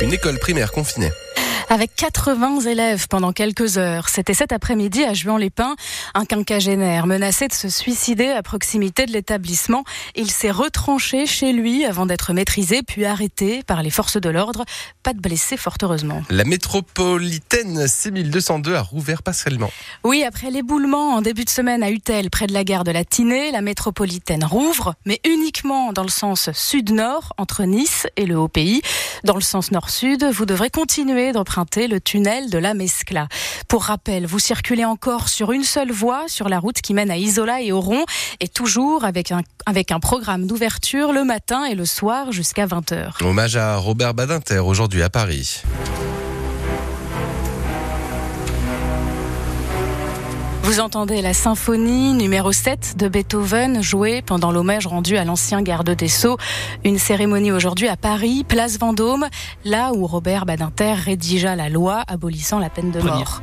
Une école primaire confinée avec 80 élèves pendant quelques heures. C'était cet après-midi à Juan-les-Pins. Un quinquagénaire menacé de se suicider à proximité de l'établissement. Il s'est retranché chez lui avant d'être maîtrisé puis arrêté par les forces de l'ordre. Pas de blessés, fort heureusement. La métropolitaine 6202 a rouvert partiellement. Oui, après l'éboulement en début de semaine à Utel, près de la gare de la Tinée, la métropolitaine rouvre, mais uniquement dans le sens sud-nord, entre Nice et le Haut-Pays. Dans le sens nord-sud, vous devrez continuer d'emprunter le tunnel de la Mescla. Pour rappel, vous circulez encore sur une seule voie sur la route qui mène à Isola et Oron et toujours avec un, avec un programme d'ouverture le matin et le soir jusqu'à 20h. Hommage à Robert Badinter aujourd'hui à Paris. Vous entendez la symphonie numéro 7 de Beethoven jouée pendant l'hommage rendu à l'ancien garde des Sceaux. Une cérémonie aujourd'hui à Paris, place Vendôme, là où Robert Badinter rédigea la loi abolissant la peine de mort.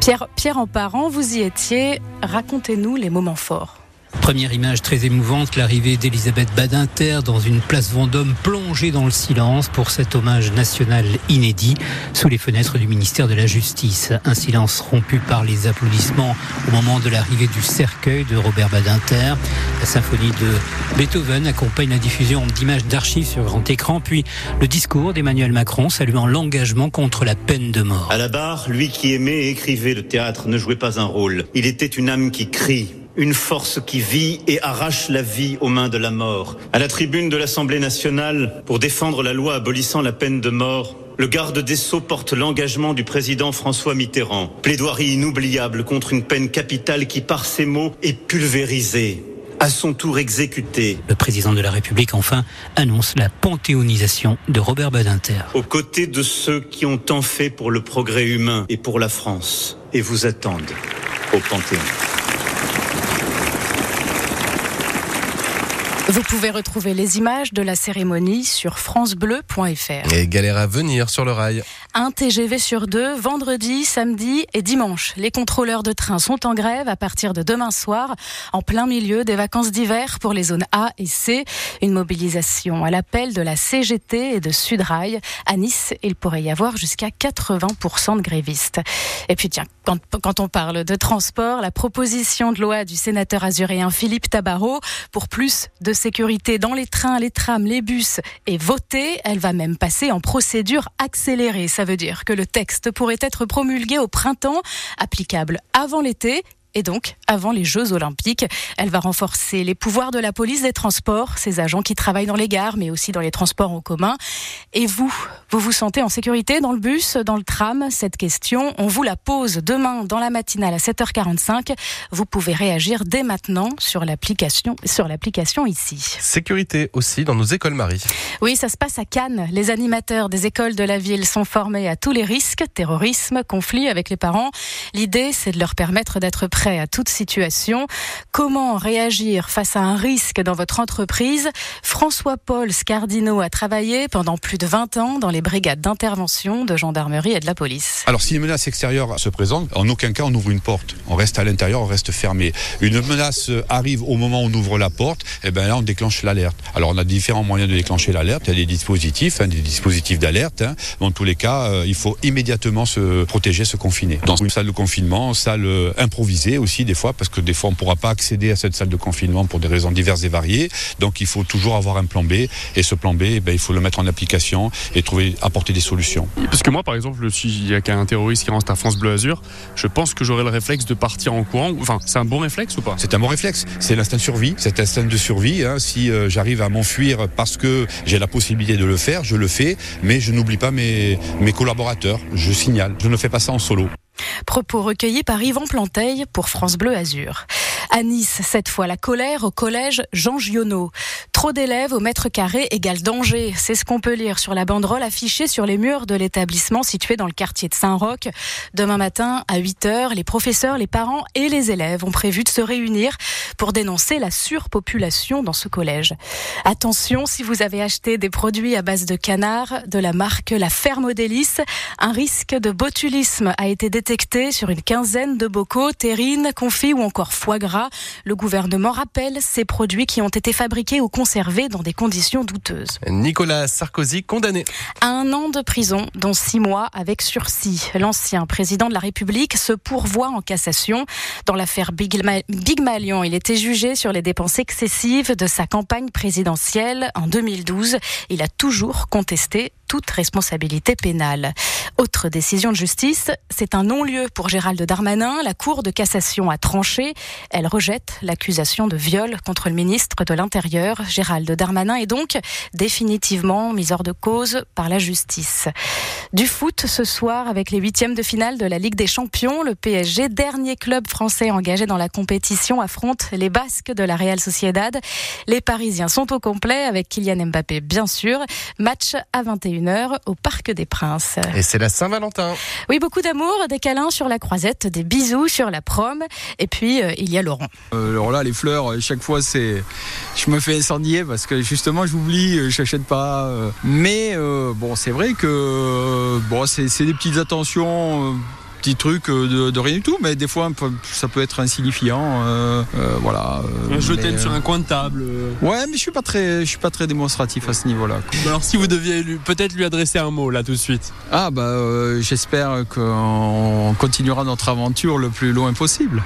Pierre, Pierre en parent, vous y étiez. Racontez-nous les moments forts. Première image très émouvante, l'arrivée d'Elisabeth Badinter dans une place Vendôme plongée dans le silence pour cet hommage national inédit sous les fenêtres du ministère de la Justice. Un silence rompu par les applaudissements au moment de l'arrivée du cercueil de Robert Badinter. La symphonie de Beethoven accompagne la diffusion d'images d'archives sur grand écran, puis le discours d'Emmanuel Macron saluant l'engagement contre la peine de mort. À la barre, lui qui aimait et écrivait le théâtre ne jouait pas un rôle. Il était une âme qui crie une force qui vit et arrache la vie aux mains de la mort. À la tribune de l'Assemblée nationale, pour défendre la loi abolissant la peine de mort, le garde des Sceaux porte l'engagement du président François Mitterrand. Plaidoirie inoubliable contre une peine capitale qui, par ses mots, est pulvérisée à son tour exécuté. Le président de la République, enfin, annonce la panthéonisation de Robert Badinter. Aux côtés de ceux qui ont tant fait pour le progrès humain et pour la France, et vous attendent au Panthéon. Vous pouvez retrouver les images de la cérémonie sur francebleu.fr. Et galère à venir sur le rail. Un TGV sur deux, vendredi, samedi et dimanche. Les contrôleurs de train sont en grève à partir de demain soir, en plein milieu des vacances d'hiver pour les zones A et C. Une mobilisation à l'appel de la CGT et de Sudrail. À Nice, il pourrait y avoir jusqu'à 80% de grévistes. Et puis tiens, quand, quand on parle de transport, la proposition de loi du sénateur azuréen Philippe Tabarot pour plus de sécurité dans les trains, les trams, les bus est votée. Elle va même passer en procédure accélérée. Ça veut dire que le texte pourrait être promulgué au printemps, applicable avant l'été et donc avant les Jeux Olympiques. Elle va renforcer les pouvoirs de la police des transports, ces agents qui travaillent dans les gares, mais aussi dans les transports en commun. Et vous, vous vous sentez en sécurité dans le bus, dans le tram? Cette question, on vous la pose demain dans la matinale à 7h45. Vous pouvez réagir dès maintenant sur l'application, sur l'application ici. Sécurité aussi dans nos écoles Marie. Oui, ça se passe à Cannes. Les animateurs des écoles de la ville sont formés à tous les risques, terrorisme, conflits avec les parents. L'idée, c'est de leur permettre d'être prêts à toute situation. Comment réagir face à un risque dans votre entreprise? François-Paul Scardino a travaillé pendant plus de 20 ans dans les brigades d'intervention de gendarmerie et de la police. Alors si une menace extérieure se présente, en aucun cas on ouvre une porte. On reste à l'intérieur, on reste fermé. Une menace arrive au moment où on ouvre la porte, et eh bien là on déclenche l'alerte. Alors on a différents moyens de déclencher l'alerte. Il y a des dispositifs, hein, des dispositifs d'alerte. Hein. Dans tous les cas, euh, il faut immédiatement se protéger, se confiner. Dans une salle de confinement, salle euh, aussi des fois, parce que des fois on ne pourra pas accéder à cette salle de confinement pour des raisons diverses et variées. Donc il faut toujours avoir un plan B. Et ce plan B, eh ben, il faut le mettre en application et trouver, apporter des solutions. Parce que moi, par exemple, s'il y a qu'un terroriste qui rentre à France Bleu Azur, je pense que j'aurais le réflexe de partir en courant. Enfin, c'est un bon réflexe ou pas? C'est un bon réflexe. C'est l'instinct de survie. Cet instinct de survie, hein, si euh, j'arrive à m'enfuir parce que j'ai la possibilité de le faire, je le fais. Mais je n'oublie pas mes, mes collaborateurs. Je signale. Je ne fais pas ça en solo. Propos recueillis par Yvan Planteil pour France Bleu Azur. À Nice, cette fois, la colère au collège Jean Giono. Trop d'élèves au mètre carré égale danger. C'est ce qu'on peut lire sur la banderole affichée sur les murs de l'établissement situé dans le quartier de Saint-Roch. Demain matin, à 8 heures, les professeurs, les parents et les élèves ont prévu de se réunir pour dénoncer la surpopulation dans ce collège. Attention, si vous avez acheté des produits à base de canard de la marque La Ferme Odélis, un risque de botulisme a été détecté sur une quinzaine de bocaux, terrines, confits ou encore foie gras. Le gouvernement rappelle ces produits qui ont été fabriqués ou conservés dans des conditions douteuses. Nicolas Sarkozy condamné à un an de prison, dont six mois avec sursis. L'ancien président de la République se pourvoit en cassation dans l'affaire Big, Big Malion. Il était jugé sur les dépenses excessives de sa campagne présidentielle en 2012. Il a toujours contesté toute responsabilité pénale. Autre décision de justice, c'est un non-lieu pour Gérald Darmanin. La Cour de cassation a tranché. Elle rejette l'accusation de viol contre le ministre de l'Intérieur. Gérald Darmanin est donc définitivement mis hors de cause par la justice. Du foot ce soir avec les huitièmes de finale de la Ligue des Champions. Le PSG, dernier club français engagé dans la compétition, affronte les Basques de la Real Sociedad. Les Parisiens sont au complet avec Kylian Mbappé, bien sûr. Match à 21 au Parc des Princes. Et c'est la Saint-Valentin. Oui, beaucoup d'amour, des câlins sur la croisette, des bisous sur la prom. Et puis, euh, il y a Laurent. Euh, alors là, les fleurs, euh, chaque fois, c'est. Je me fais incendier parce que justement, j'oublie, je n'achète pas. Mais bon, c'est vrai que bon, c'est des petites attentions petit truc euh, de, rien du tout, mais des fois ça peut être insignifiant. Euh, euh, voilà. je t'aime sur un coin de table. Ouais, mais je suis pas très, je suis pas très démonstratif à ce niveau-là. Alors si vous deviez peut-être lui adresser un mot là tout de suite. Ah bah j'espère qu'on continuera notre aventure le plus loin possible.